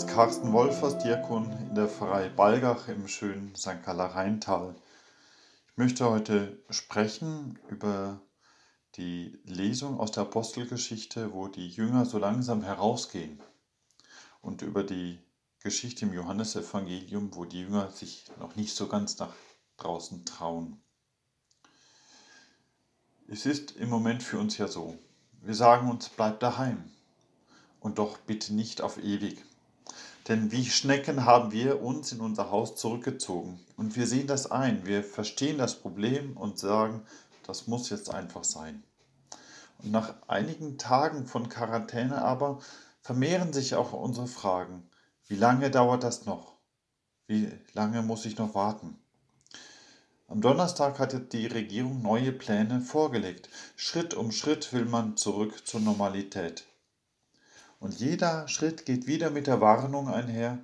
ist Carsten Wolfers, Diakon in der Pfarrei Balgach im schönen St. Galler Rheintal. Ich möchte heute sprechen über die Lesung aus der Apostelgeschichte, wo die Jünger so langsam herausgehen und über die Geschichte im Johannesevangelium, wo die Jünger sich noch nicht so ganz nach draußen trauen. Es ist im Moment für uns ja so. Wir sagen uns, bleib daheim und doch bitte nicht auf ewig. Denn wie Schnecken haben wir uns in unser Haus zurückgezogen. Und wir sehen das ein. Wir verstehen das Problem und sagen, das muss jetzt einfach sein. Und nach einigen Tagen von Quarantäne aber vermehren sich auch unsere Fragen. Wie lange dauert das noch? Wie lange muss ich noch warten? Am Donnerstag hat die Regierung neue Pläne vorgelegt. Schritt um Schritt will man zurück zur Normalität. Und jeder Schritt geht wieder mit der Warnung einher,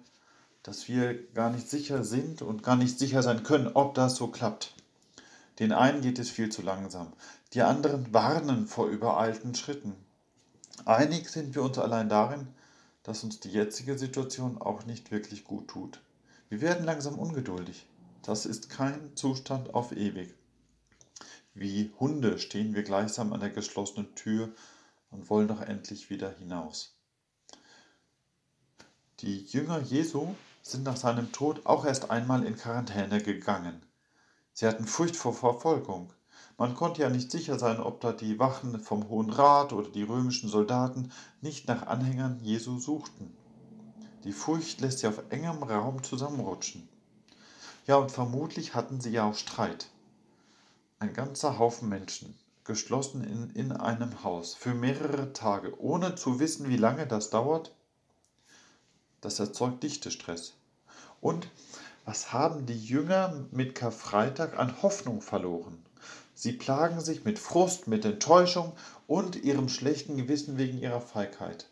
dass wir gar nicht sicher sind und gar nicht sicher sein können, ob das so klappt. Den einen geht es viel zu langsam, die anderen warnen vor übereilten Schritten. Einig sind wir uns allein darin, dass uns die jetzige Situation auch nicht wirklich gut tut. Wir werden langsam ungeduldig. Das ist kein Zustand auf ewig. Wie Hunde stehen wir gleichsam an der geschlossenen Tür und wollen doch endlich wieder hinaus. Die Jünger Jesu sind nach seinem Tod auch erst einmal in Quarantäne gegangen. Sie hatten Furcht vor Verfolgung. Man konnte ja nicht sicher sein, ob da die Wachen vom Hohen Rat oder die römischen Soldaten nicht nach Anhängern Jesu suchten. Die Furcht lässt sie auf engem Raum zusammenrutschen. Ja, und vermutlich hatten sie ja auch Streit. Ein ganzer Haufen Menschen, geschlossen in, in einem Haus, für mehrere Tage, ohne zu wissen, wie lange das dauert das erzeugt Dichtestress. Und was haben die Jünger mit Karfreitag an Hoffnung verloren? Sie plagen sich mit Frust, mit Enttäuschung und ihrem schlechten Gewissen wegen ihrer Feigheit.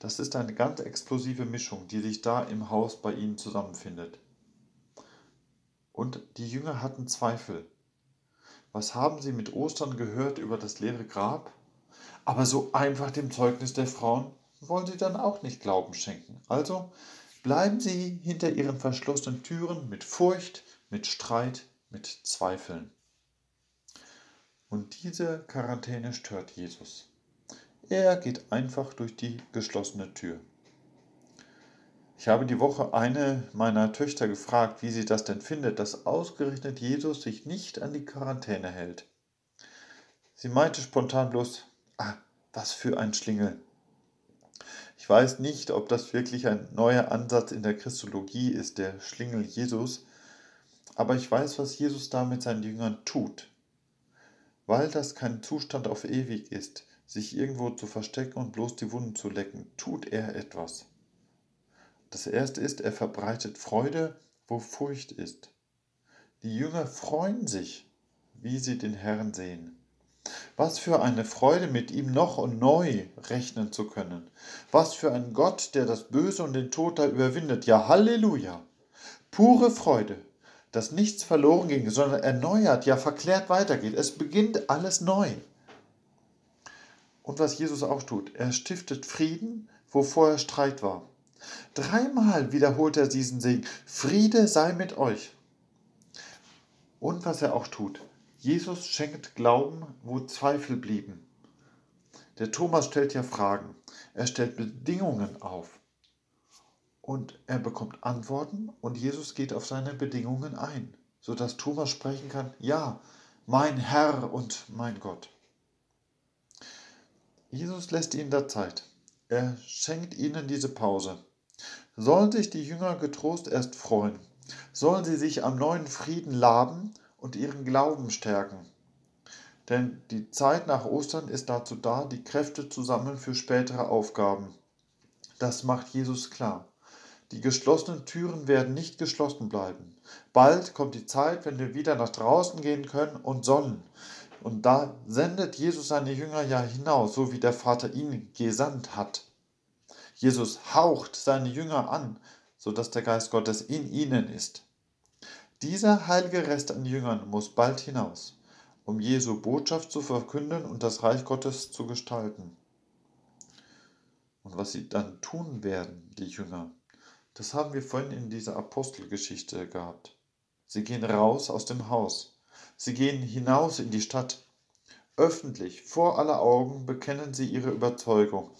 Das ist eine ganz explosive Mischung, die sich da im Haus bei ihnen zusammenfindet. Und die Jünger hatten Zweifel. Was haben sie mit Ostern gehört über das leere Grab? Aber so einfach dem Zeugnis der Frauen wollen sie dann auch nicht Glauben schenken. Also bleiben sie hinter ihren verschlossenen Türen mit Furcht, mit Streit, mit Zweifeln. Und diese Quarantäne stört Jesus. Er geht einfach durch die geschlossene Tür. Ich habe die Woche eine meiner Töchter gefragt, wie sie das denn findet, dass ausgerechnet Jesus sich nicht an die Quarantäne hält. Sie meinte spontan bloß, ah, was für ein Schlingel. Ich weiß nicht, ob das wirklich ein neuer Ansatz in der Christologie ist, der Schlingel Jesus, aber ich weiß, was Jesus da mit seinen Jüngern tut. Weil das kein Zustand auf ewig ist, sich irgendwo zu verstecken und bloß die Wunden zu lecken, tut er etwas. Das erste ist, er verbreitet Freude, wo Furcht ist. Die Jünger freuen sich, wie sie den Herrn sehen. Was für eine Freude, mit ihm noch und neu rechnen zu können. Was für ein Gott, der das Böse und den Tod da überwindet. Ja, Halleluja. Pure Freude, dass nichts verloren ging, sondern erneuert, ja verklärt weitergeht. Es beginnt alles neu. Und was Jesus auch tut, er stiftet Frieden, wo vorher Streit war. Dreimal wiederholt er diesen Segen. Friede sei mit euch. Und was er auch tut, Jesus schenkt Glauben, wo Zweifel blieben. Der Thomas stellt ja Fragen. Er stellt Bedingungen auf. Und er bekommt Antworten und Jesus geht auf seine Bedingungen ein, sodass Thomas sprechen kann, ja, mein Herr und mein Gott. Jesus lässt ihnen da Zeit. Er schenkt ihnen diese Pause. Sollen sich die Jünger getrost erst freuen? Sollen sie sich am neuen Frieden laben und ihren Glauben stärken. Denn die Zeit nach Ostern ist dazu da, die Kräfte zu sammeln für spätere Aufgaben. Das macht Jesus klar. Die geschlossenen Türen werden nicht geschlossen bleiben. Bald kommt die Zeit, wenn wir wieder nach draußen gehen können und sollen. Und da sendet Jesus seine Jünger ja hinaus, so wie der Vater ihn gesandt hat. Jesus haucht seine Jünger an, sodass der Geist Gottes in ihnen ist. Dieser heilige Rest an Jüngern muss bald hinaus, um Jesu Botschaft zu verkünden und das Reich Gottes zu gestalten. Und was sie dann tun werden, die Jünger, das haben wir vorhin in dieser Apostelgeschichte gehabt. Sie gehen raus aus dem Haus. Sie gehen hinaus in die Stadt. Öffentlich, vor aller Augen, bekennen sie ihre Überzeugung.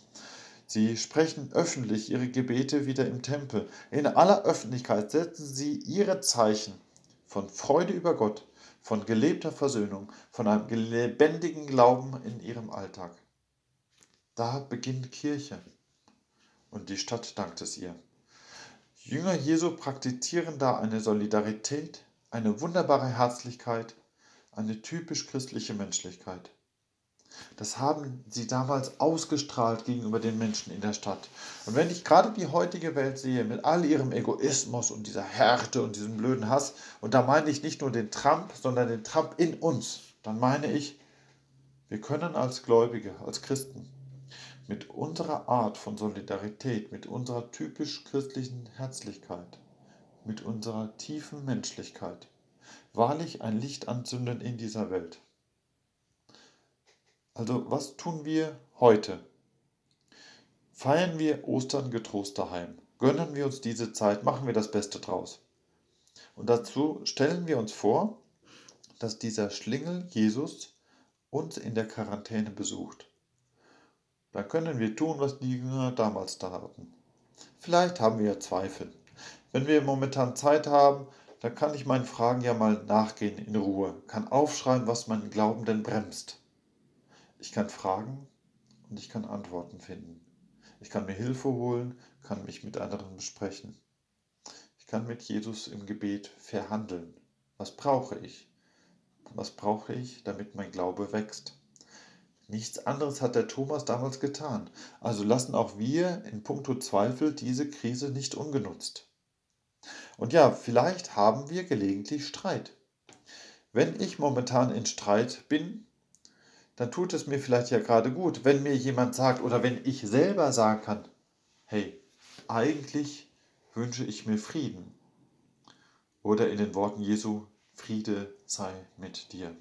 Sie sprechen öffentlich ihre Gebete wieder im Tempel. In aller Öffentlichkeit setzen sie ihre Zeichen von Freude über Gott, von gelebter Versöhnung, von einem lebendigen Glauben in ihrem Alltag. Da beginnt Kirche und die Stadt dankt es ihr. Jünger Jesu praktizieren da eine Solidarität, eine wunderbare Herzlichkeit, eine typisch christliche Menschlichkeit. Das haben sie damals ausgestrahlt gegenüber den Menschen in der Stadt. Und wenn ich gerade die heutige Welt sehe, mit all ihrem Egoismus und dieser Härte und diesem blöden Hass, und da meine ich nicht nur den Trump, sondern den Trump in uns, dann meine ich, wir können als Gläubige, als Christen mit unserer Art von Solidarität, mit unserer typisch christlichen Herzlichkeit, mit unserer tiefen Menschlichkeit, wahrlich ein Licht anzünden in dieser Welt. Also was tun wir heute? Feiern wir Ostern getrost daheim. Gönnen wir uns diese Zeit, machen wir das Beste draus. Und dazu stellen wir uns vor, dass dieser Schlingel Jesus uns in der Quarantäne besucht. Dann können wir tun, was die Jünger damals da hatten. Vielleicht haben wir ja Zweifel. Wenn wir momentan Zeit haben, dann kann ich meinen Fragen ja mal nachgehen in Ruhe, kann aufschreiben, was meinen Glauben denn bremst. Ich kann fragen und ich kann Antworten finden. Ich kann mir Hilfe holen, kann mich mit anderen besprechen. Ich kann mit Jesus im Gebet verhandeln. Was brauche ich? Was brauche ich, damit mein Glaube wächst? Nichts anderes hat der Thomas damals getan. Also lassen auch wir in puncto Zweifel diese Krise nicht ungenutzt. Und ja, vielleicht haben wir gelegentlich Streit. Wenn ich momentan in Streit bin, dann tut es mir vielleicht ja gerade gut, wenn mir jemand sagt oder wenn ich selber sagen kann, hey, eigentlich wünsche ich mir Frieden. Oder in den Worten Jesu, Friede sei mit dir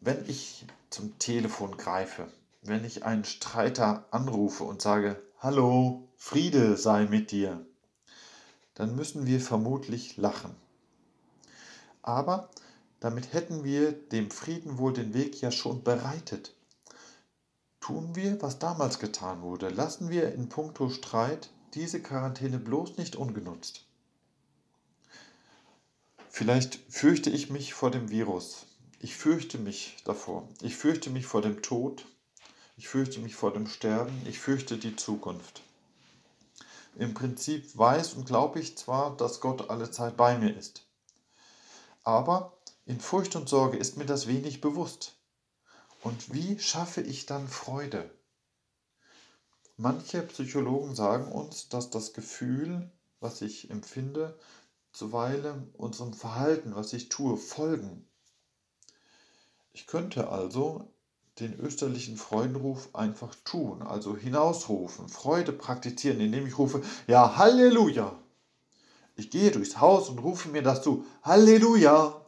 wenn ich zum Telefon greife, wenn ich einen Streiter anrufe und sage, Hallo, Friede sei mit dir, dann müssen wir vermutlich lachen. Aber damit hätten wir dem Frieden wohl den Weg ja schon bereitet. Tun wir, was damals getan wurde. Lassen wir in puncto Streit diese Quarantäne bloß nicht ungenutzt. Vielleicht fürchte ich mich vor dem Virus, ich fürchte mich davor. Ich fürchte mich vor dem Tod. Ich fürchte mich vor dem Sterben. Ich fürchte die Zukunft. Im Prinzip weiß und glaube ich zwar, dass Gott alle Zeit bei mir ist. Aber in Furcht und Sorge ist mir das wenig bewusst. Und wie schaffe ich dann Freude? Manche Psychologen sagen uns, dass das Gefühl, was ich empfinde, zuweilen unserem Verhalten, was ich tue, folgen. Ich könnte also den österlichen Freudenruf einfach tun, also hinausrufen, Freude praktizieren, indem ich rufe, ja, Halleluja. Ich gehe durchs Haus und rufe mir das zu, Halleluja,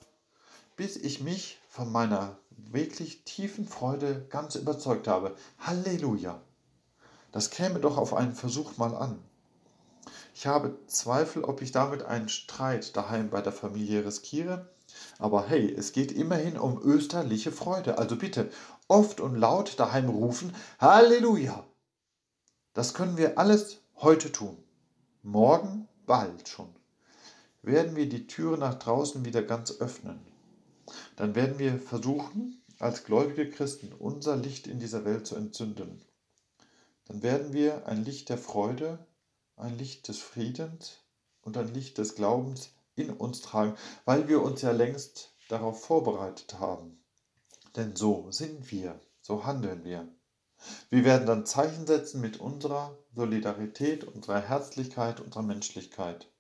bis ich mich von meiner wirklich tiefen Freude ganz überzeugt habe. Halleluja. Das käme doch auf einen Versuch mal an. Ich habe Zweifel, ob ich damit einen Streit daheim bei der Familie riskiere aber hey, es geht immerhin um österliche Freude. Also bitte oft und laut daheim rufen, Halleluja. Das können wir alles heute tun. Morgen, bald schon, werden wir die Türe nach draußen wieder ganz öffnen. Dann werden wir versuchen, als gläubige Christen unser Licht in dieser Welt zu entzünden. Dann werden wir ein Licht der Freude, ein Licht des Friedens und ein Licht des Glaubens in uns tragen, weil wir uns ja längst darauf vorbereitet haben. Denn so sind wir, so handeln wir. Wir werden dann Zeichen setzen mit unserer Solidarität, unserer Herzlichkeit, unserer Menschlichkeit.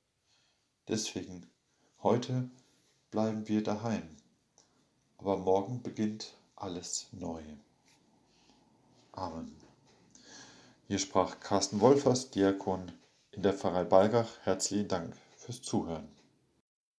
Deswegen, heute bleiben wir daheim. Aber morgen beginnt alles neu. Amen. Hier sprach Carsten Wolfers, Diakon in der Pfarrei Balgach. Herzlichen Dank fürs Zuhören.